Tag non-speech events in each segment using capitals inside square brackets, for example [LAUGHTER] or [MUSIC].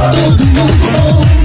Todo mundo ouve,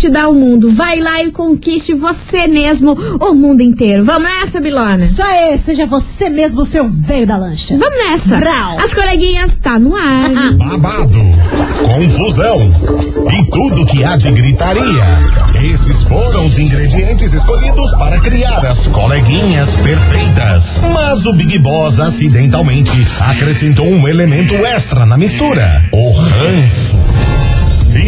te dar o mundo. Vai lá e conquiste você mesmo o mundo inteiro. Vamos nessa, Bilona? Isso aí, seja você mesmo o seu veio da lancha. Vamos nessa! Brau. As coleguinhas tá no ar. [LAUGHS] Babado, confusão e tudo que há de gritaria. Esses foram os ingredientes escolhidos para criar as coleguinhas perfeitas. Mas o Big Boss acidentalmente acrescentou um elemento extra na mistura: o ranço.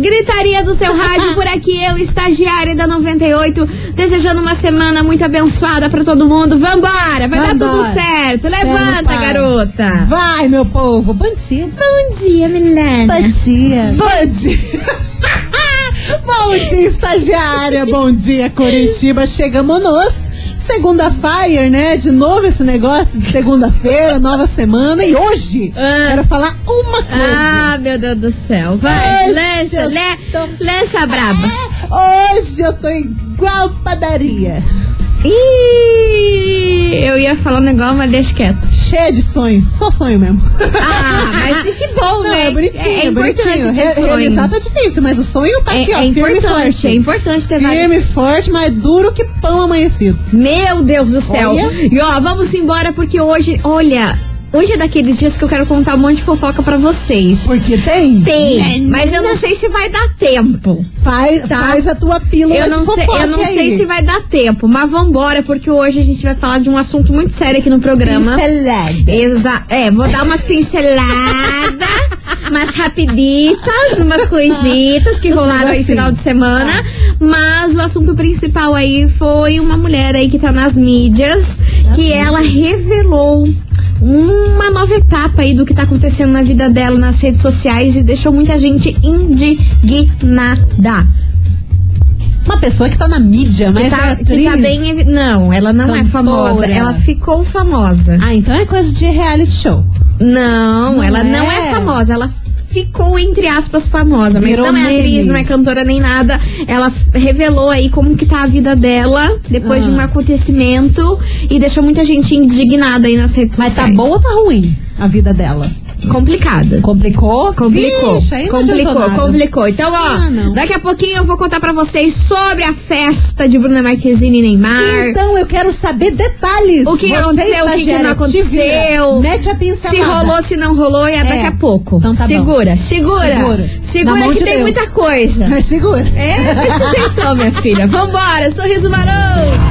Gritaria do seu rádio [LAUGHS] por aqui, eu, estagiária da 98, desejando uma semana muito abençoada pra todo mundo. Vambora, vai dar tudo Vambora. certo. Levanta, garota. Vai, meu povo. Bom dia. Bom dia, Milena. Bom dia. [LAUGHS] Bom dia. [LAUGHS] Bom dia, estagiária. Bom dia, Curitiba. Chegamos nós. Segunda Fire, né? De novo esse negócio de segunda-feira, [LAUGHS] nova semana. E hoje, Ah. quero falar uma coisa. Ah, meu Deus do céu. Vai, lança, tô- lança braba. Hoje eu tô igual padaria. Ih, eu ia falar um negócio, mas deixa quieto. Cheia de sonho. Só sonho mesmo. Ah, mas [LAUGHS] que bom, Não, né? é bonitinho, é, é, bonitinho. Re sonhos. realizar tá difícil, mas o sonho tá É, aqui, ó, é firme e forte. é importante ter Firme vários. e forte, mas duro que pão amanhecido. Meu Deus do céu. Olha. E ó, vamos embora porque hoje, olha, hoje é daqueles dias que eu quero contar um monte de fofoca pra vocês. Porque tem? Tem, mas eu não sei se vai dar tempo. Faz, Tá. faz a tua pílula Eu não, de sei, fofoca eu não aí. sei se vai dar tempo, mas vambora, porque hoje a gente vai falar de um assunto muito sério aqui no programa. Pincelada. Exa é, vou dar umas pinceladas, [LAUGHS] umas rapiditas, umas coisitas que rolaram aí final de semana. Mas o assunto principal aí foi uma mulher aí que tá nas mídias, que ela revelou uma nova etapa aí do que tá acontecendo na vida dela nas redes sociais e deixou muita gente indignada. Uma pessoa que tá na mídia, Que mas tá, é que atriz. tá bem. Não, ela não é Cantora. famosa. Ela ficou famosa. Ah, então é coisa de reality show. Não, Não ela é? não é famosa. Ela ficou, entre aspas, famosa. Mas Virou não é atriz, meme. não é cantora nem nada. Ela revelou aí como que tá a vida dela depois de Ah. um acontecimento e deixou muita gente indignada aí nas redes Mas tá sociais. boa ou tá ruim a vida dela? Complicada. Complicou? Complicou, Vixe, complicou, complicou. Então, ó, Ah, daqui a pouquinho eu vou contar pra vocês sobre a festa de Bruna Marquezine e Neymar. Então eu quero saber detalhes. O que Você, aconteceu, o que, que não aconteceu. Mete a pincelada. Se rolou, se não rolou, e é daqui a pouco. Então tá bom. segura, segura. Segura. Segura Na mão que de tem Deus. muita coisa. Mas segura. É, desse [LAUGHS] jeitão, minha filha. Vambora, sorriso maroto.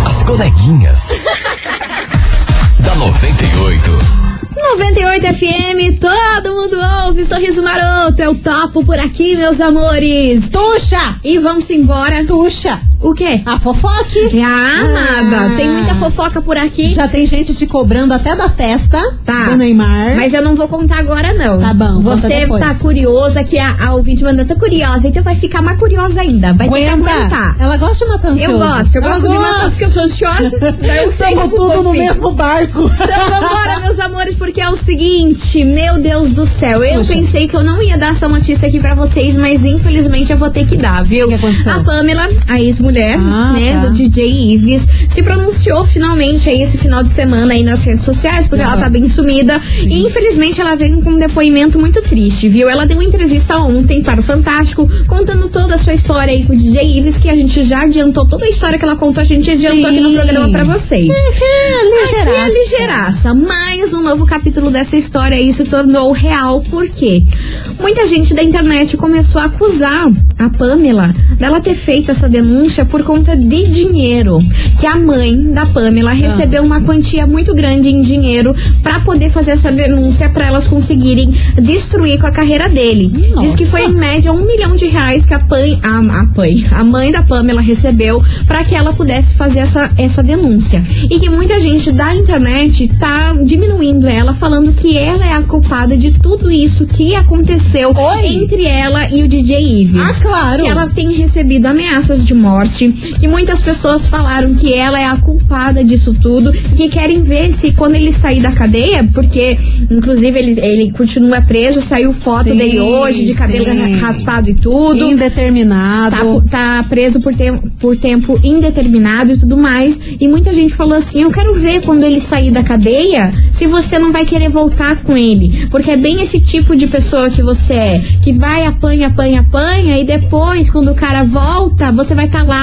As coleguinhas. [LAUGHS] da 98. 98 FM, todo mundo ouve, sorriso maroto. Eu topo por aqui, meus amores. Tuxa! E vamos embora. Tuxa! O quê? A fofoque! Ah, nada. Tem muita fofoca por aqui. Já tem gente te cobrando até da festa Tá. do Neymar. Mas eu não vou contar agora, não. Tá bom, Você tá curiosa, que a, a ouvinte mandou, tô curiosa, então vai ficar mais curiosa ainda. Vai ter que Aguenta. aguentar. Ela gosta de matar ansioso. Eu gosto, eu Ela gosto de matar porque eu sou ansiosa. [LAUGHS] eu Estamos eu tudo no mesmo barco. Então vambora, meus amores, porque que é o seguinte, meu Deus do céu, eu Puxa. pensei que eu não ia dar essa notícia aqui pra vocês, mas infelizmente eu vou ter que dar, viu? O que aconteceu? A Pamela, a ex-mulher, Ah, né, tá. do DJ Ives, se pronunciou finalmente aí esse final de semana aí nas redes sociais, porque ela tá bem sumida. E infelizmente ela veio com um depoimento muito triste, viu? Ela deu uma entrevista ontem para o Fantástico, contando toda a sua história aí com o DJ Ives, que a gente já adiantou toda a história que ela contou, a gente adiantou aqui no Sim. programa pra vocês. É, Aqui é ligeiraça. Mais um novo capítulo dessa história aí se tornou real. Por quê? Muita gente da internet começou a acusar a Pamela dela ter feito essa denúncia por conta de dinheiro. Que a mãe da Pamela recebeu uma quantia muito grande em dinheiro pra poder fazer essa denúncia pra elas conseguirem destruir com a carreira dele. Diz que foi em média um milhão de reais que a, Pan, a, a, a mãe da Pamela recebeu pra que ela pudesse fazer essa, essa denúncia. E que muita gente da internet tá diminuindo ela, falando que ela é a culpada de tudo isso que aconteceu Oi? entre ela e o DJ Ives. Ah, claro. Que ela tem recebido ameaças de morte, que muitas pessoas falaram que ela é a culpada disso tudo, que querem ver se quando ele sair da cadeia, porque inclusive ele, ele continua preso, saiu foto Sim, dele hoje de cabelo sim. raspado e tudo. Indeterminado. Tá, tá preso por, tem- por tempo indeterminado e tudo mais. E muita gente falou assim: eu quero ver quando ele sair da cadeia se você não vai querer voltar com ele. Porque é bem esse tipo de pessoa que você é. Que vai, apanha, apanha, apanha. E depois, quando o cara volta, você vai estar lá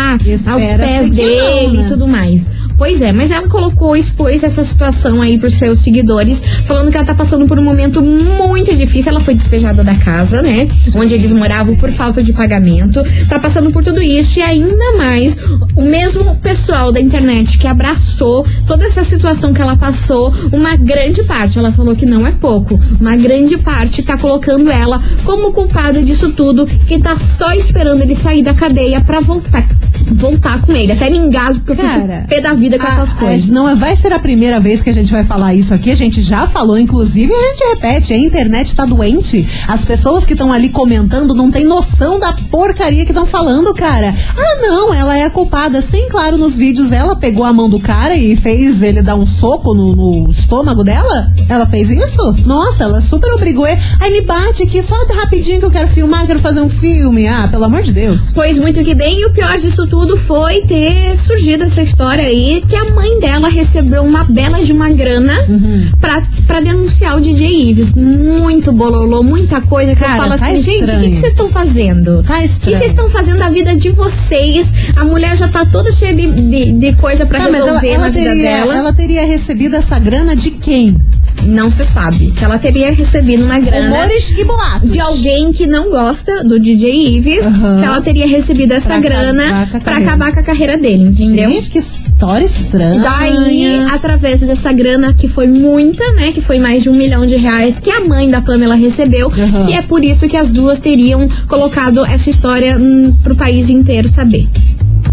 aos Espera-se pés dele não, né? e tudo mais. Pois é, mas ela colocou, expôs essa situação aí pros seus seguidores, falando que ela tá passando por um momento muito difícil. Ela foi despejada da casa, né? Onde eles moravam por falta de pagamento. Tá passando por tudo isso e ainda mais o mesmo pessoal da internet que abraçou toda essa situação que ela passou, uma grande parte, ela falou que não é pouco, uma grande parte tá colocando ela como culpada disso tudo, que tá só esperando ele sair da cadeia pra voltar. Voltar com ele. Até me engasgo porque eu Cara, fico pé da vida com a- essas a- coisas. não é- vai ser a primeira vez que a gente vai falar isso aqui. A gente já falou, inclusive, e a gente repete: a internet tá doente. As pessoas que estão ali comentando não têm noção da porcaria que estão falando, cara. Ah, não, ela é a culpada. Sim, claro, nos vídeos ela pegou a mão do cara e fez ele dar um soco no, no estômago dela. Ela fez isso? Nossa, ela super obrigou. Aí me bate aqui só rapidinho que eu quero filmar, quero fazer um filme. Ah, pelo amor de Deus. Pois muito que bem, e o pior disso tudo foi ter surgido essa história aí que a mãe dela recebeu uma bela de uma grana Uhum. pra, pra denunciar o DJ Ives. Muito bololô, muita coisa que Cara, eu falo tá assim, gente, o que estranho. vocês estão fazendo? Tá O que estranho. vocês estão fazendo da vida de vocês? A mulher já tá toda cheia de, de, de coisa pra Tá, resolver ela, ela na vida teria, dela. ela teria recebido essa grana de quem? Não se sabe. Que ela teria recebido uma grana. Rumores e boatos. de alguém que não gosta do DJ Ives, Aham. que ela teria recebido essa Pra grana acabar com a pra carreira. acabar com a carreira dele, entendeu? Gente, que história estranha. Daí, através dessa grana, que foi muita, né? Que foi mais de um milhão de reais que a mãe da Pamela recebeu. Aham. Que é por isso que as duas teriam colocado essa história hum, pro país inteiro saber.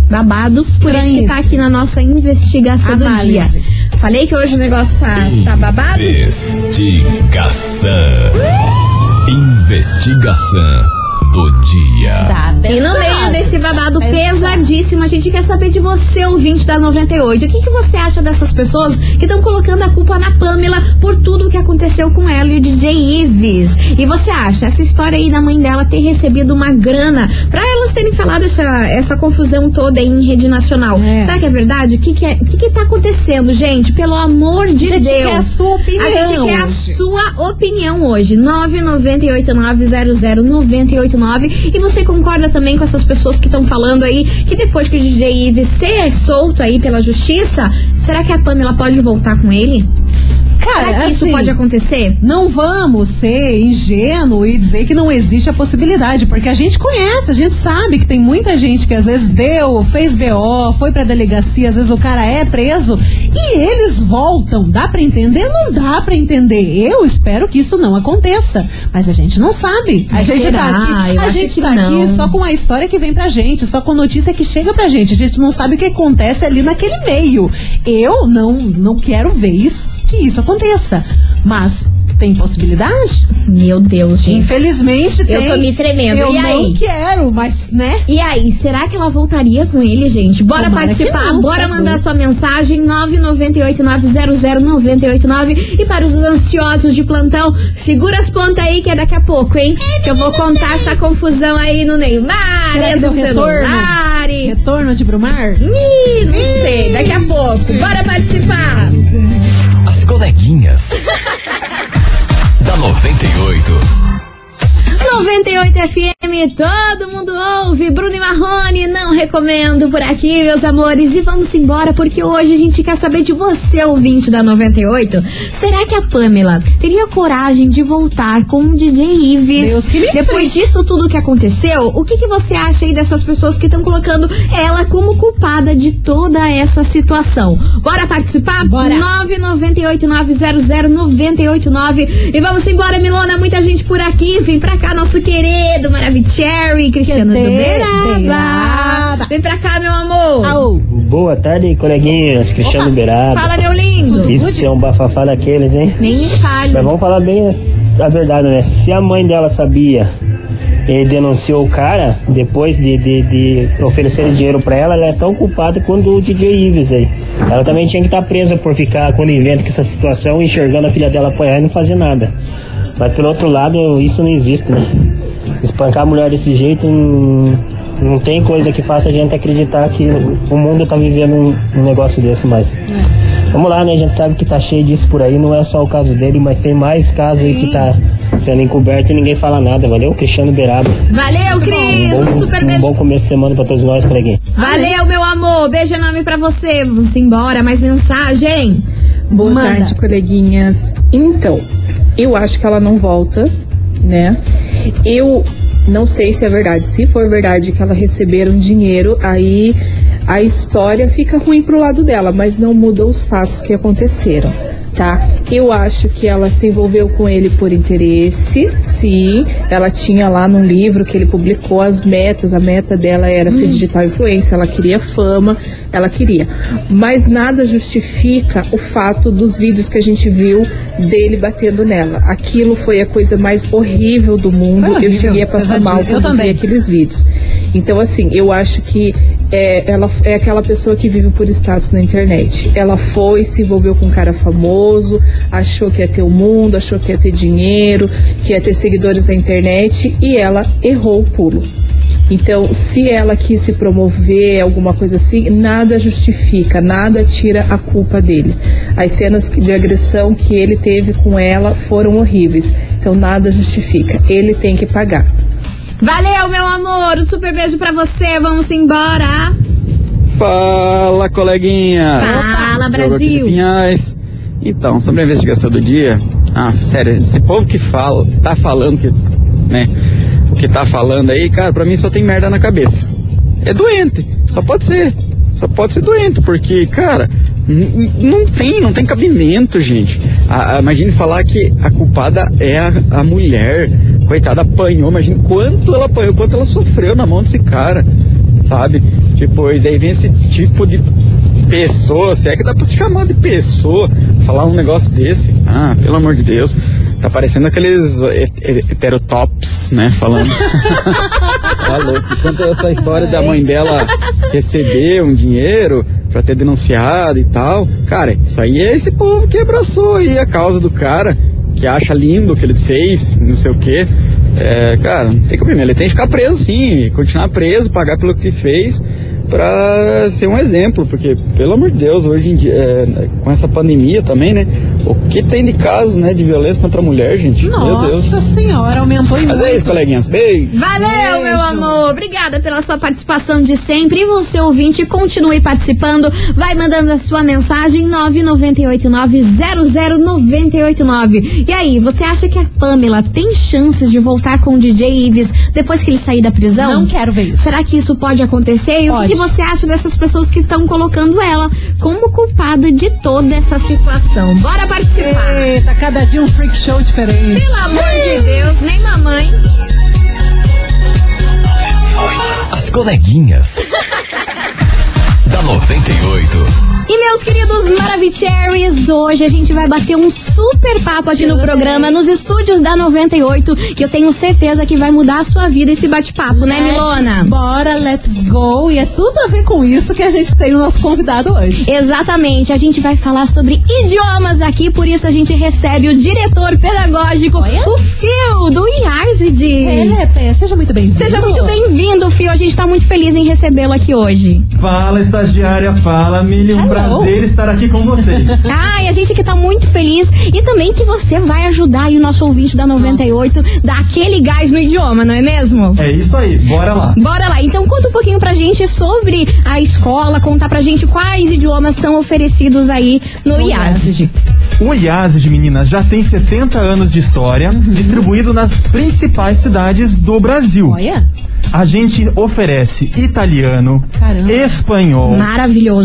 Babado, por isso que tá aqui na nossa investigação do Análise. dia. Falei que hoje o negócio tá, tá babado? Investigação. Investigação do dia. Tá E no meio desse babado pesadíssimo, a gente quer saber de você, ouvinte da 98. O que, que você acha dessas pessoas que estão colocando a culpa na Pamela por tudo o que aconteceu com ela e o DJ Ives? E você acha essa história aí da mãe dela ter recebido uma grana pra elas terem falado essa, essa confusão toda aí em rede nacional? É. Será que é verdade? O que, que, é, o que, que tá acontecendo, gente? Pelo amor de A gente Deus. quer a sua opinião A gente quer a sua opinião hoje. 998900989. E você concorda também com essas pessoas que estão falando aí que depois que o DJ Ives ser solto aí pela justiça, será que a Pamela pode voltar com ele? Cara, será que isso assim, pode acontecer? Não vamos ser ingênuo e dizer que não existe a possibilidade, porque a gente conhece, a gente sabe que tem muita gente que às vezes deu, fez BO, foi pra delegacia, às vezes o cara é preso e eles voltam. Dá pra entender? Não dá pra entender. Eu espero que isso não aconteça, mas a gente não sabe. A Mas gente será? tá aqui, Eu a gente tá não. aqui só com a história que vem pra gente, só com notícia que chega pra gente. A gente não sabe o que acontece ali naquele meio. Eu não não quero ver isso, que isso aconteça. Mas Tem possibilidade? Meu Deus, gente. Infelizmente Eu tem. tô me tremendo. Eu E não aí? quero, mas, né? E aí, será que ela voltaria com ele, gente? Bora Tomara participar, não, bora mandar sua mensagem 998900989 e para os ansiosos de plantão, segura as pontas aí que é daqui a pouco, hein? Que eu vou contar essa confusão aí no Neymar, Será deu retorno? celular. e- Retorno de Brumar? Ih, não sei, daqui a pouco. Bora participar. As coleguinhas. [LAUGHS] da 98. 98 FM, todo mundo ouve. Bruno e Marrone, não recomendo por aqui, meus amores. E vamos embora, porque hoje a gente quer saber de você, ouvinte da 98. Será que a Pamela teria coragem de voltar com o DJ Ives? Deus que me Depois disso tudo que aconteceu, o que, que você acha aí dessas pessoas que estão colocando ela como culpada de toda essa situação? Bora participar? Bora. 998900989 e vamos embora, Milona. Muita gente por aqui. Vem pra cá, nosso querido Maravicherry, Cristiano do Beraba. Vem pra cá, meu amor. Au. Boa tarde, coleguinhas. Cristiano Beraba. Fala, meu lindo. Isso é um bafafá daqueles, hein? Nem me fale. Mas vamos falar bem a verdade, né? Se a mãe dela sabia e denunciou o cara, depois de, de, de oferecer dinheiro pra ela, ela é tão culpada quanto o DJ Ives aí. Ela também tinha que estar presa por ficar conivente com essa situação, enxergando a filha dela apanhar e não fazer nada. Mas pelo outro lado, isso não existe, né? Espancar a mulher desse jeito não, não tem coisa que faça a gente acreditar que o mundo tá vivendo um, um negócio desse mais. Vamos lá, né? A gente sabe que tá cheio disso por aí, não é só o caso dele, mas tem mais casos aí que tá sendo encoberto e ninguém fala nada, valeu? Cristiano Beraba. Valeu, Um Cris. Um bom, super um beijo. bom começo de semana pra todos nós por aqui. Valeu, meu amor. Beijo enorme pra você. Vamos embora. Mais mensagem. Boa Manda. tarde, coleguinhas. Então, eu acho que ela não volta, né? Eu não sei se é verdade. Se for verdade que ela receberam dinheiro, aí a história fica ruim pro lado dela, mas não muda os fatos que aconteceram, tá? Eu acho que ela se envolveu com ele por interesse, sim. Ela tinha lá num livro que ele publicou as metas, a meta dela era ser digital influencer, ela queria fama, ela queria. Mas nada justifica o fato dos vídeos que a gente viu dele batendo nela. Aquilo foi a coisa mais horrível do mundo. Horrível, eu cheguei a passar mal quando vi aqueles vídeos. Então, assim, eu acho que é, ela é aquela pessoa que vive por status na internet. Ela foi, se envolveu com um cara famoso, achou que ia ter o mundo, achou que ia ter dinheiro, que ia ter seguidores na internet e ela errou o pulo. Então, se ela quis se promover, alguma coisa assim, nada justifica, nada tira a culpa dele. As cenas de agressão que ele teve com ela foram horríveis. Então, nada justifica. Ele tem que pagar. Valeu, meu amor. Um super beijo pra você. Vamos embora. Fala, coleguinha! Fala, Brasil. Então, sobre a investigação do dia, nossa, sério, esse povo que fala, tá falando que, né, o que tá falando aí, cara, pra mim só tem merda na cabeça. É doente, só pode ser, só pode ser doente, porque, cara, não tem, não tem cabimento, gente. A- a- imagine falar que a culpada é a, a mulher, coitada, apanhou, imagine quanto ela apanhou, quanto ela sofreu na mão desse cara, sabe? Tipo, e daí vem esse tipo de pessoa, se é que dá pra se chamar de pessoa, falar um negócio desse. Ah, pelo amor de Deus. Tá parecendo aqueles he- he- heterotops, né? Falando. [LAUGHS] tá louco. Enquanto essa história da mãe dela receber um dinheiro pra ter denunciado e tal. Cara, isso aí é esse povo que abraçou aí a causa do cara, que acha lindo o que ele fez, não sei o quê. É, cara, tem cabimento. Ele tem que ficar preso sim, continuar preso, pagar pelo que fez pra ser um exemplo, porque, pelo amor de Deus, hoje em dia, é, com essa pandemia também, né? O que tem de casos, né, de violência contra a mulher, gente? Meu Deus. Nossa senhora, aumentou em Mas é isso, coleguinhas. Beijo. Valeu, Beijo. meu amor. Obrigada pela sua participação de sempre. E você, ouvinte, continue participando. Vai mandando a sua mensagem 998900989. E aí, você acha que a Pamela tem chances de voltar com o DJ Ives depois que ele sair da prisão? Não quero ver isso. Será que isso pode acontecer? E o que Pode. que você acha dessas pessoas que estão colocando ela como culpada de toda essa situação? Bora participar. Eita, cada dia um freak show diferente. Pelo amor de Deus, nem mamãe. As coleguinhas. [LAUGHS] da 98. E meus queridos Maravicheries, hoje a gente vai bater um super papo aqui no programa, nos estúdios da 98, que eu tenho certeza que vai mudar a sua vida esse bate-papo, né, Milona? Bora, let's go. E é tudo a ver com isso que a gente tem o nosso convidado hoje. Exatamente, a gente vai falar sobre idiomas aqui, por isso a gente recebe o diretor pedagógico, Olha. o Fio, do IARSID. Ele é pé, seja muito bem-vindo. Seja muito bem-vindo, Fio. A gente tá muito feliz em recebê-lo aqui hoje. Fala, estagiária, fala, Mili, um Hello. Prazer estar aqui com vocês. Ai, a gente que tá muito feliz e também que você vai ajudar aí o nosso ouvinte da 98 dar aquele gás no idioma, não é mesmo? É isso aí, bora lá. Bora lá, então conta um pouquinho pra gente sobre a escola, contar pra gente quais idiomas são oferecidos aí no IASD. O IASE de meninas já tem 70 anos de história, distribuído nas principais cidades do Brasil. Olha, A gente oferece italiano, Caramba. espanhol,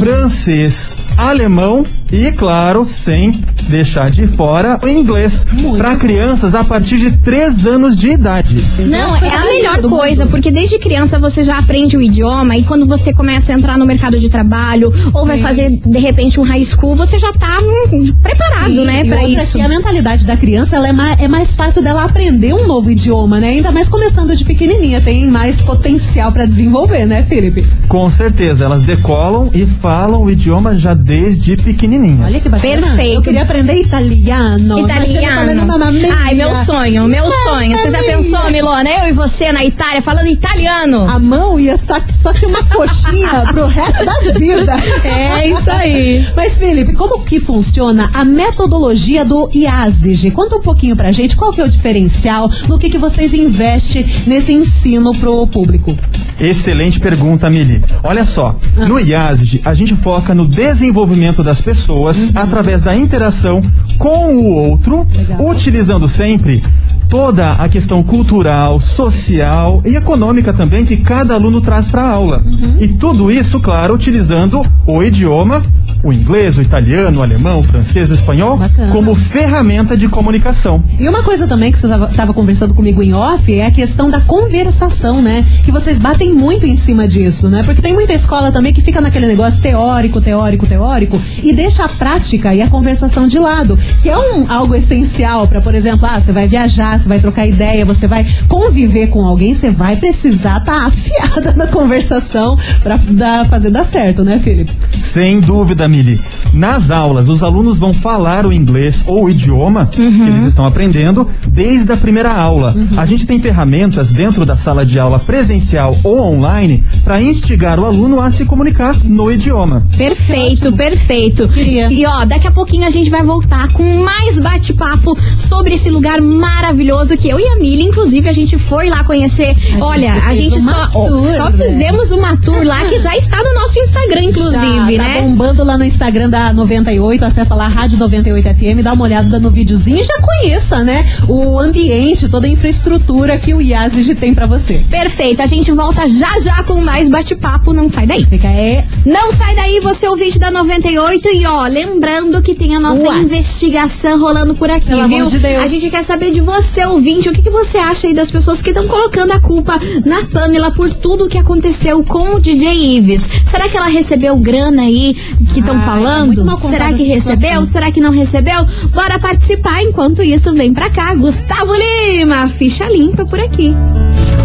francês, alemão e, claro, sem deixar de fora o inglês para crianças a partir de 3 anos de idade. Não, é a melhor coisa, porque desde criança você já aprende o idioma e quando você começa a entrar no mercado de trabalho ou vai fazer de repente um high school, você já tá hum, preparado, Sim, né, e pra outra isso. que a mentalidade da criança ela é, mais, é mais fácil dela aprender um novo idioma, né? Ainda mais começando de pequenininha, tem mais potencial pra desenvolver, né, Felipe? Com certeza, elas decolam e falam o idioma já desde pequenininhas. Olha que bacana. Perfeito. Eu queria aprender italiano. Italiano. mamma. Ai, meu sonho, meu sonho. Você já pensou, Milona? Eu e você na Itália falando italiano. A mão ia estar só que uma coxinha [LAUGHS] pro resto da vida. É isso aí. Mas, Felipe, como que funciona a metodologia do IASIG? Conta um pouquinho pra gente qual que é o diferencial, no que, que vocês investem nesse ensino pro público. Excelente pergunta, Mili. Olha só, no IASG a gente foca no desenvolvimento das pessoas através da interação com o outro, Legal. utilizando sempre toda a questão cultural, social e econômica também que cada aluno traz para a aula. E tudo isso, claro, utilizando o idioma, o inglês, o italiano, o alemão, o francês, o espanhol, Bacana. como ferramenta de comunicação. E uma coisa também que você estava conversando comigo em off é a questão da conversação, né? Que vocês batem muito em cima disso, né? Porque tem muita escola também que fica naquele negócio teórico, teórico, teórico e deixa a prática e a conversação de lado, que é um, algo essencial para, por exemplo, ah, você vai viajar, você vai trocar ideia, você vai conviver com alguém, você vai precisar estar afiada [LAUGHS] na conversação para fazer dar certo, né, Felipe? Sem dúvida, Mili. Nas aulas, os alunos vão falar o inglês ou o idioma que eles estão aprendendo desde a primeira aula. A gente tem ferramentas dentro da sala de aula presencial ou online para instigar o aluno a se comunicar no idioma. Perfeito, perfeito. Queria. E ó, daqui a pouquinho a gente vai voltar com mais bate-papo sobre esse lugar maravilhoso que eu e a Mili, inclusive, a gente foi lá conhecer. Olha, a fez gente uma só, ó, tour, só né? fizemos uma tour lá que já está no nosso Instagram, inclusive, Já, né? Tá bombando lá no Instagram da 98, acessa lá Rádio 98 FM, dá uma olhada no videozinho e já conheça, né? O ambiente, toda a infraestrutura que o IASIG tem pra você. Perfeito, a gente volta já já com mais bate-papo, não sai daí. Fica é Não sai daí, você é ouvinte da 98 e ó, lembrando que tem a nossa investigação rolando por aqui, Pelo viu? amor de Deus. A gente quer saber de você, ouvinte, o que, que você acha aí das pessoas que estão colocando a culpa na Pamela por tudo o que aconteceu com o DJ Ives. Será que ela recebeu grana aí que estão Ah, é falando? contada Será que recebeu? Será que não recebeu? Bora participar. Enquanto isso, vem pra cá, Gustavo Lima, ficha limpa por aqui.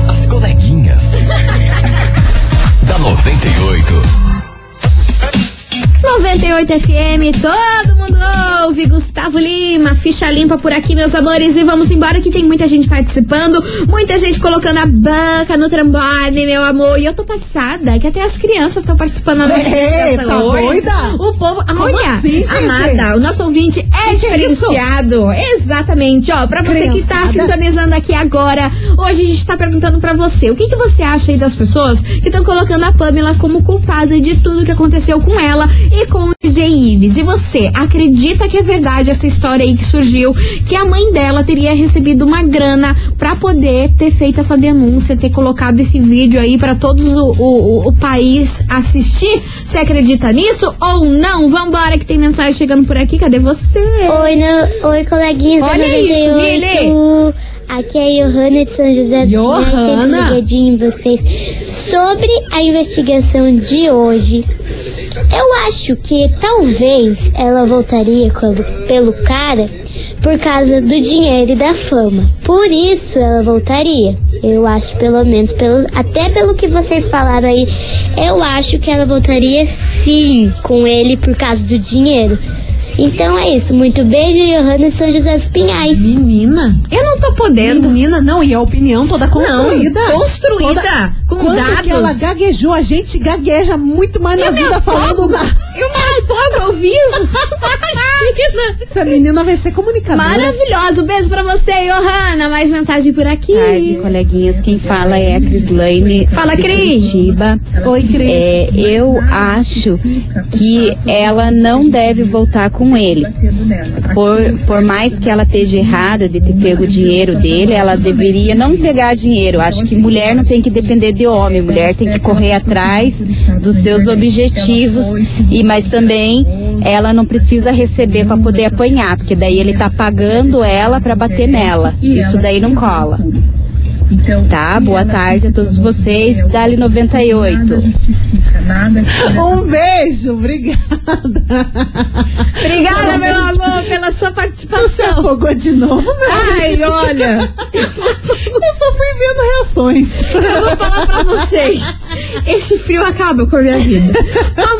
As coleguinhas. 98 FM, todo mundo ouve. Gustavo Lima, ficha limpa por aqui, meus amores. E vamos embora que tem muita gente participando, muita gente colocando a banca no trombone, meu amor. E eu tô passada, que até as crianças estão participando da nossa tá doida? O povo. Amônia, assim, amada, o nosso ouvinte é Que é diferenciado. Exatamente, ó. Pra você que tá Criançada. sintonizando aqui agora, hoje a gente tá perguntando pra você: o que, que você acha aí das pessoas que estão colocando a Pamela como culpada de tudo que aconteceu com ela e com DJ Ives? E você acredita que é verdade essa história aí que surgiu? Que a mãe dela teria recebido uma grana pra poder ter feito essa denúncia, ter colocado esse vídeo aí pra todos o, o, o país assistir? Você acredita nisso ou não? Vambora que tem mensagem chegando por aqui. Cadê você? Oi, no, oi coleguinhas Olha isso, 98. Aqui é a Johanna de São José dos Johanna? Ligadinho em vocês. Sobre a investigação de hoje, eu acho que talvez ela voltaria quando- pelo cara por causa do dinheiro e da fama. Por isso ela voltaria. Eu acho, pelo menos, pelo, até pelo que vocês falaram aí, eu acho que ela voltaria sim com ele por causa do dinheiro. Então é isso. Muito beijo, Johanna e São José dos Pinhais. Menina. Eu não tô podendo. Menina, não, e a opinião toda construída. Não, construída, com quando dados. que ela gaguejou, a gente gagueja muito mais na vida falando na... Eu me afogo ao vivo. Imagina. Essa menina vai ser comunicadora. Maravilhosa. Um beijo pra você, Johanna. Mais mensagem por aqui. tarde, coleguinhas. Quem fala é a Crislaine. Fala, Cris. Curitiba. Oi, Cris. É, eu acho que ela não deve voltar com ele. Por, por mais que ela esteja errada de ter pego o dinheiro dele, ela deveria não pegar dinheiro. Acho que mulher não tem que depender de homem. Mulher tem que correr atrás dos seus objetivos. E mas também ela não precisa receber para poder apanhar, porque daí ele tá pagando ela para bater nela. Isso daí não cola. Tá, boa tarde a todos vocês. Dali 98. Um beijo, obrigada. Obrigada, meu amor, pela sua Você participação. afogou de novo, meu Ai, olha. Eu só fui vendo reações. Eu vou falar pra vocês. Esse frio acaba com a minha vida. Meus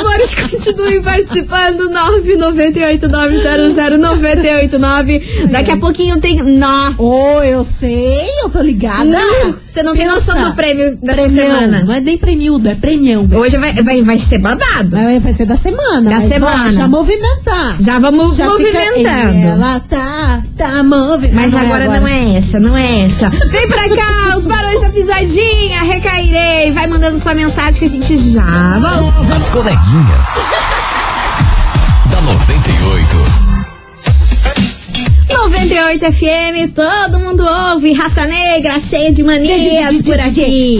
amores, continuem participando. 998-900-989. Daqui a pouquinho tem. Nossa! Ô, eu sei, eu tô ligada. Não, você não tem Pensa. noção do prêmio dessa semana. Não é nem premiudo, é premião. Hoje vai, vai, vai ser babado. Vai, vai ser da semana. Da mas, ó, semana. já movimentar. Já vamos Já movimentando. Fica, ela tá, tá movimentando. Mas agora, não é essa, não é essa. Vem pra cá, os barões da pisadinha, recairei. Vai mandando sua mensagem que a gente já volta. As coleguinhas. Da 98. 98 FM, todo mundo ouve. Raça negra, cheia de manias por aqui.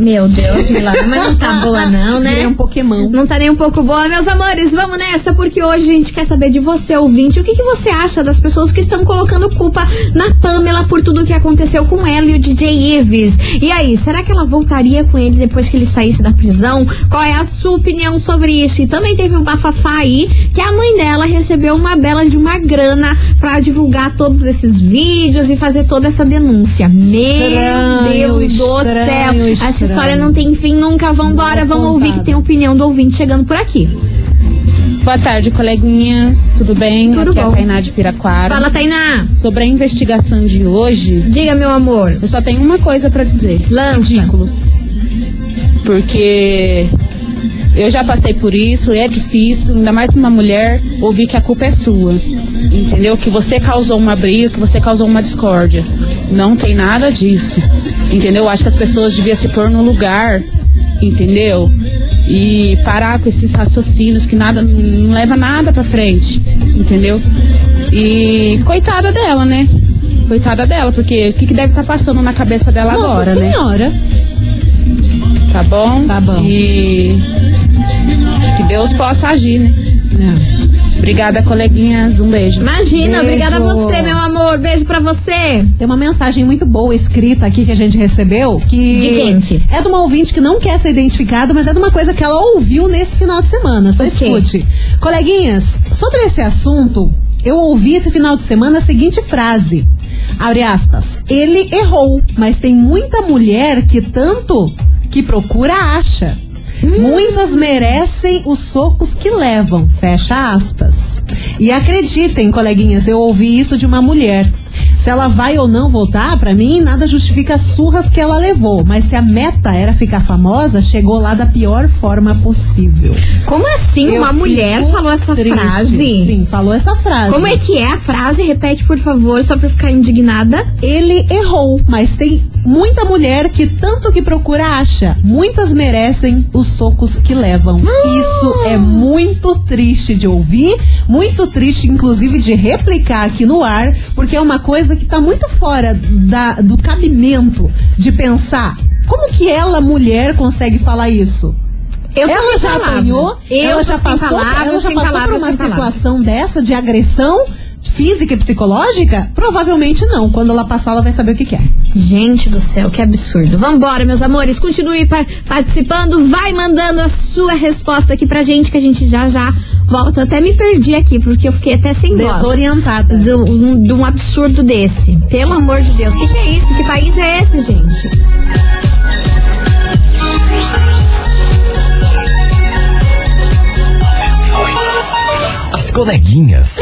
Meu Deus, Milana, mas não tá boa [LAUGHS] não, né? É um Pokémon. Não tá nem um pouco boa, meus amores. Vamos nessa, porque hoje a gente quer saber de você, ouvinte. O que, que você acha das pessoas que estão colocando culpa na Pamela por tudo que aconteceu com ela e o DJ Ives? E aí, será que ela voltaria com ele depois que ele saísse da prisão? Qual é a sua opinião sobre isso? E também teve um bafafá aí que a mãe dela recebeu uma bela de uma grana pra divulgar todos esses vídeos e fazer toda essa denúncia. Meu Estranho, Deus do céu. estranho. História não tem fim nunca. Vambora, vamos ouvir que tem opinião do ouvinte chegando por aqui. Boa tarde, coleguinhas. Tudo bem? Tudo Aqui bom. é a Tainá de Piraquara. Fala, Tainá. Sobre a investigação de hoje, Diga, meu amor. eu só tenho uma coisa pra dizer. Lança. Ridículos. Porque eu já passei por isso, é difícil, ainda mais uma mulher, ouvir que a culpa é sua. Entendeu? Que você causou uma briga, que você causou uma discórdia. Não tem nada disso. Entendeu? Eu acho que as pessoas deviam se pôr no lugar, entendeu? E parar com esses raciocínios que nada não leva nada pra frente, entendeu? E coitada dela, né? Coitada dela, porque o que, que deve estar passando na cabeça dela Nossa agora, né? senhora. Tá bom? Tá bom. E que Deus possa agir, né? É. Obrigada, coleguinhas. Um beijo. Imagina, Beijo. obrigada a você, meu amor. Beijo pra você. Tem uma mensagem muito boa escrita aqui que a gente recebeu. Que De quem que? É de uma ouvinte que não quer ser identificada, mas é de uma coisa que ela ouviu nesse final de semana. Só escute. Coleguinhas, sobre esse assunto, eu ouvi esse final de semana a seguinte frase. Abre aspas. Ele errou, mas tem muita mulher que tanto que procura acha. Muitas merecem os socos que levam. Fecha aspas. E acreditem, coleguinhas, eu ouvi isso de uma mulher. Se ela vai ou não voltar, pra mim, nada justifica as surras que ela levou. Mas se a meta era ficar famosa, chegou lá da pior forma possível. Como assim Eu uma mulher falou essa triste. frase? Sim, falou essa frase. Como é que é a frase? Repete, por favor, só pra ficar indignada. Ele errou, mas tem muita mulher que tanto que procura acha. Muitas merecem os socos que levam. Isso é muito triste de ouvir, muito triste, inclusive, de replicar aqui no ar, porque é uma coisa que tá muito fora da- do cabimento de pensar. Como que ela, mulher, consegue falar isso? Eu ela já palavras. apanhou, Eu ela já passou, palavras, ela já passou por palavras, uma sem palavras. situação dessa de agressão física e psicológica? Provavelmente não. Quando ela passar, ela vai saber o que que é. Gente do céu, que absurdo. Vambora, meus amores. Continue pa- participando. Vai mandando a sua resposta aqui pra gente, que a gente já já volta. Até me perdi aqui, porque eu fiquei até sem voz. Desorientada. De um, de um absurdo desse. Pelo amor de Deus. O que, que é isso? Que país é esse, gente? As coleguinhas.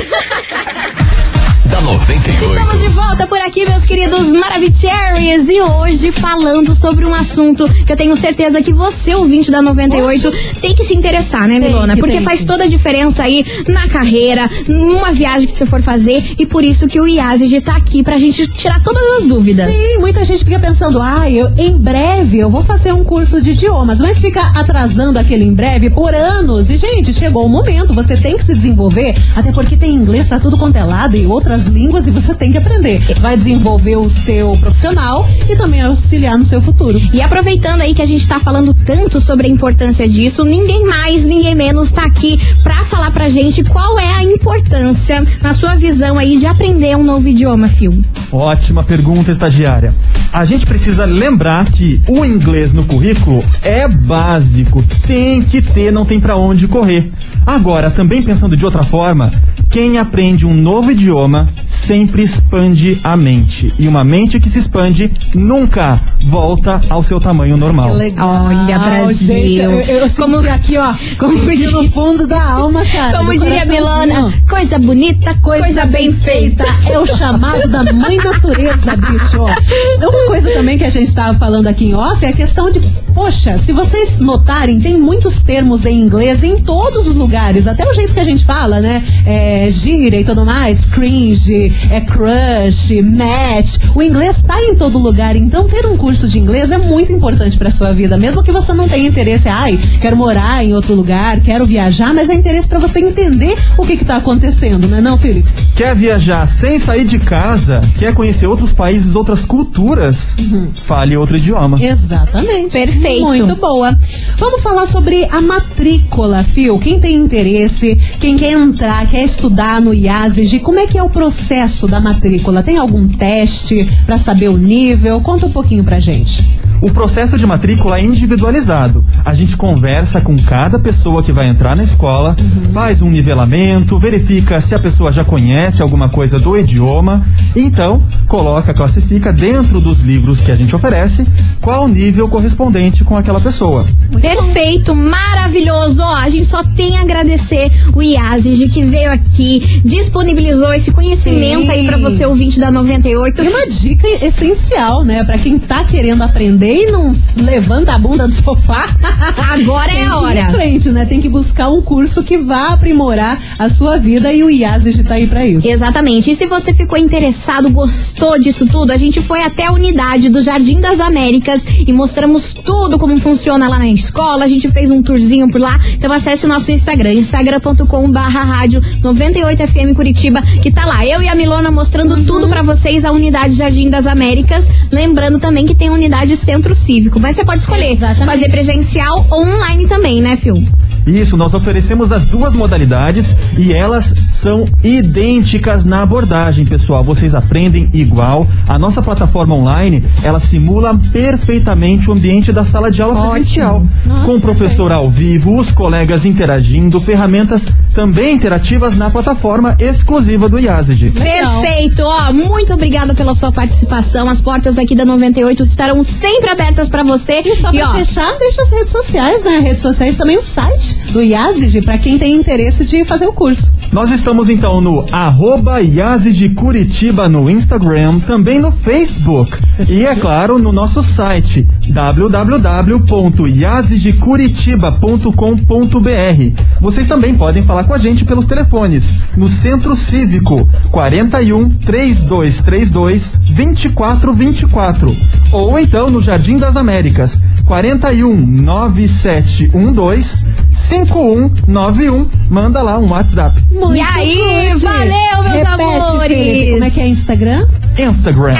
Da 98. Estamos de volta por aqui, meus queridos Maravicheries. E hoje falando sobre um assunto que eu tenho certeza que você, ouvinte da 98, tem que se interessar, né, Milona? que, Porque tem faz toda a diferença aí na carreira, numa viagem que você for fazer. E por isso que o IASIG tá aqui pra gente tirar todas as dúvidas. Sim, muita gente fica pensando, ah, eu, em breve eu vou fazer um curso de idiomas, mas fica atrasando aquele em breve por anos. E, gente, chegou o momento, você tem que se desenvolver, até porque tem inglês pra tudo quanto é lado e outras línguas e você tem que aprender. Vai desenvolver o seu profissional e também auxiliar no seu futuro. E aproveitando aí que a gente tá falando tanto sobre a importância disso, ninguém mais, ninguém menos tá aqui pra falar pra gente qual é a importância, na sua visão aí, de aprender um novo idioma, Fio. Ótima pergunta, estagiária. A gente precisa lembrar que o inglês no currículo é básico, tem que ter, não tem pra onde correr. Agora, também pensando de outra forma, quem aprende um novo idioma sempre expande a mente. E uma mente que se expande nunca volta ao seu tamanho normal. Olha, Brasil. Gente, eu, eu senti Como- aqui, ó, como diria- no fundo da alma, cara. Como diria. Milona, coisa bonita, coisa, bem feita. É o chamado da mãe natureza, bicho. Uma coisa também que a gente estava falando aqui em off é a questão de, poxa, se vocês notarem, tem muitos termos em inglês em todos os lugares, até o jeito que a gente fala, né? É, gíria e tudo mais, cringe, é crush, match. O inglês tá em todo lugar, então ter um curso de inglês é muito importante para sua vida, mesmo que você não tenha interesse, ai, quero morar em outro lugar, quero viajar, mas é interesse para você entender o que que tá acontecendo, né, não, Felipe? Quer viajar sem sair de casa? Quer conhecer outros países, outras culturas? Fale outro idioma. Exatamente. Perfeito. Muito boa. Vamos falar sobre a matrícula, Fio. Quem tem interesse, quem quer entrar, quer estudar no IASIG, como é que é o processo da matrícula? Tem algum teste para saber o nível? Conta um pouquinho pra gente. O processo de matrícula é individualizado. A gente conversa com cada pessoa que vai entrar na escola, faz um nivelamento, verifica se a pessoa já conhece alguma coisa do idioma, e então coloca, classifica dentro dos livros que a gente oferece qual o nível correspondente com aquela pessoa. Perfeito, maravilhoso. Ó, a gente só tem a agradecer o IASIG que veio aqui, disponibilizou esse conhecimento Sim. aí pra você, ouvinte da 98. E uma dica essencial, né? Pra quem tá querendo aprender e não levanta a bunda do sofá. [LAUGHS] Agora é a hora. em frente, né? Tem que buscar um curso que vá aprimorar a sua vida e o IASIG tá aí pra isso. Exatamente. E se você ficou interessado, gostou disso tudo, a gente foi até a unidade do Jardim das Américas e mostramos tudo como funciona lá na escola. A gente fez um tourzinho por lá. Então acesse o nosso Instagram, instagram.com barra rádio 98FM Curitiba, que tá lá. Eu e a Milona mostrando Uhum. tudo pra vocês, a unidade Jardim das Américas. Lembrando também que tem a unidade Centro Cívico. Mas você pode escolher Exatamente. fazer presencial ou online também, né, Fio? Isso, nós oferecemos as duas modalidades e elas são idênticas na abordagem, pessoal. Vocês aprendem igual. A nossa plataforma online, ela simula perfeitamente o ambiente da sala de aula Ótimo. presencial. Nossa, com o professor ao vivo, os colegas interagindo, ferramentas também interativas na plataforma exclusiva do IASIG. Perfeito, ó, muito obrigada pela sua participação. As portas aqui da 98 estarão sempre abertas pra você. E só pra ó, fechar, deixa as redes sociais, né? Redes sociais também o site do IASIG, pra quem tem interesse de fazer o curso. Nós estamos então no arroba IASIG Curitiba no Instagram, também no Facebook. E é claro, no nosso site www.iasigcuritiba.com.br. Vocês também podem falar com a gente pelos telefones no Centro Cívico 41 3232 2424 ou então no Jardim das Américas 41 9712 5191. Manda lá um WhatsApp. Muito E aí, good. valeu, meus Repete, amores. Felipe, como é que é Instagram? Instagram,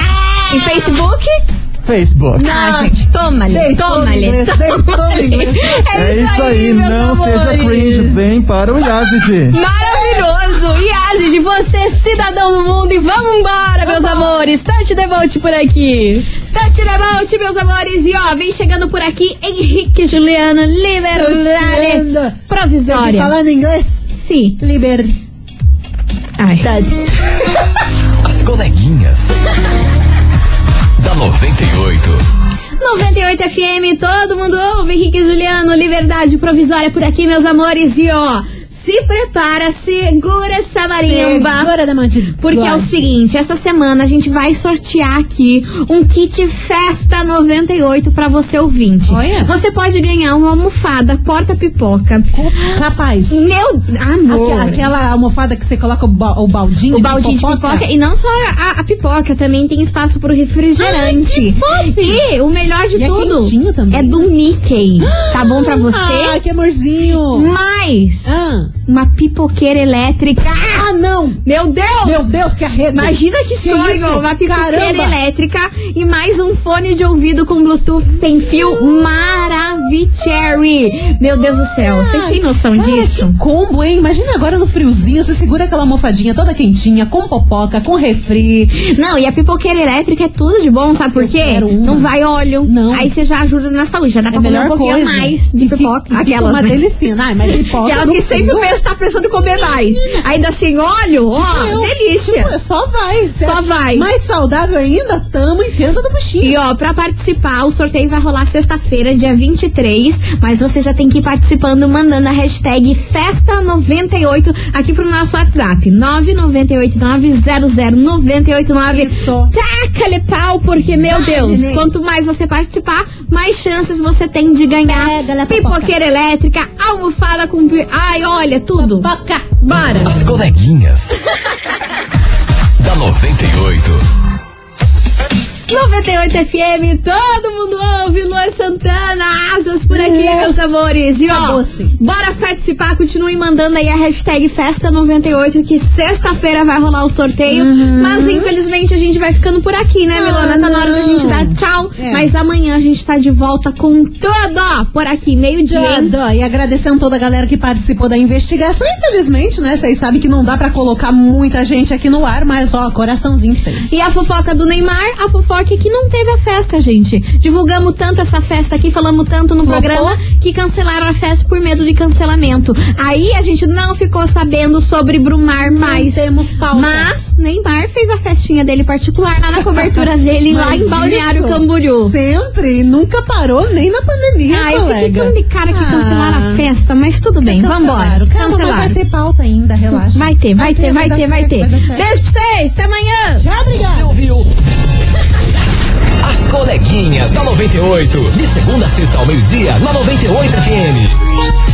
E Facebook? Facebook. Ah, gente, toma-lhe, toma-lhe. no inglês. É isso aí, meus não seja amores. cringe, vem para o IASIG. Maravilhoso! E 15 de você, cidadão do mundo. E vamos embora, meus amores. Tante Devolte por aqui. Tante Devolte, meus amores. E ó, vem chegando por aqui Henrique Juliano Liberdade. Provisória. Falando inglês? Sim. Liber. Ai. As coleguinhas. da 98. 98 FM, todo mundo ouve. Henrique Juliano, Liberdade Provisória por aqui, meus amores. E ó, se prepara, segura essa marimba. Segura da mandíbula. Porque é o seguinte, essa semana a gente vai sortear aqui um kit Festa 98 pra você ouvinte. Olha. Você pode ganhar uma almofada porta-pipoca. Rapaz. Meu amor. Aque- Aquela almofada que você coloca o, ba- o baldinho O baldinho de pipoca. pipoca. E não só a, a pipoca, também tem espaço pro refrigerante. Ai, e o melhor de E é tudo também. é do Mickey. Tá bom pra você? Ah, que amorzinho. Mais Ah. Uma pipoqueira elétrica. Ah, não. Meu Deus! Meu Deus, que arredo. Imagina que, Que sonho! isso? Uma pipoqueira Caramba. elétrica e mais um fone de ouvido com Bluetooth sem fio Maravicherry. Meu Deus do céu, vocês têm noção Cara, disso? Que combo, hein? Imagina agora no friozinho, você segura aquela almofadinha toda quentinha, com popoca, com refri. Não, e a pipoqueira elétrica é tudo de bom, sabe por quê? Não vai óleo. Não. Aí você já ajuda na saúde, já dá É pra a comer um pouquinho coisa. mais de pipoca. Aquelas, uma né? delicinha. Mas pipoca. Aquelas que sempre. Pensa, tá pensando em comer mais. Ainda sem óleo, ó, eu. delícia. Tipo, só vai. Só vai. Mais saudável ainda, tamo enfiando do buchinho. E ó, pra participar, o sorteio vai rolar sexta-feira, dia 23. Mas você já tem que ir participando, mandando a hashtag Festa98 aqui pro nosso WhatsApp. 998900989. Isso. Taca-lhe pau, porque, meu Deus, neném. quanto mais você participar, mais chances você tem de ganhar Pega-lhe a pipoca. pipoqueira elétrica, almofada com. Ai, olha, tudo. Poca. Bora! As coleguinhas. [LAUGHS] da 98. 98 FM, todo mundo ouve, Luan Santana, asas por aqui, É. meus amores. E ó, bora participar, continue mandando aí a hashtag Festa98, que sexta-feira vai rolar o sorteio. Mas infelizmente a gente vai ficando por aqui, né, Uhum. Ah, Milona? Tá na hora da gente dar É. Mas amanhã a gente tá de volta com tudo por aqui, meio-dia. E agradecendo toda a galera que participou da investigação. Infelizmente, né? Vocês sabem que não dá pra colocar muita gente aqui no ar, mas ó, coraçãozinho pra vocês. E a fofoca do Neymar, a fofoca é que não teve a festa, gente. Divulgamos tanto essa festa aqui, falamos tanto no Flopou. programa que cancelaram a festa por medo de cancelamento. Aí a gente não ficou sabendo sobre Brumar mais. temos pauta. Mas Neymar fez a festinha dele particular lá na cobertura [LAUGHS] dele, lá em Balneário isso Camboriú. Sempre, nunca parou nem na pandemia, Ah, eu fiquei colega. tão de cara que cancelaram Ah. a festa, mas tudo bem, vambora. Cancelaram. Vai ter pauta ainda, relaxa. Vai ter, vai ter, vai dar ter, vai ter. dar certo. Beijo pra vocês, até amanhã. Tchau, obrigada. Você ouviu? As coleguinhas da 98. De segunda a sexta ao meio-dia, na 98 FM.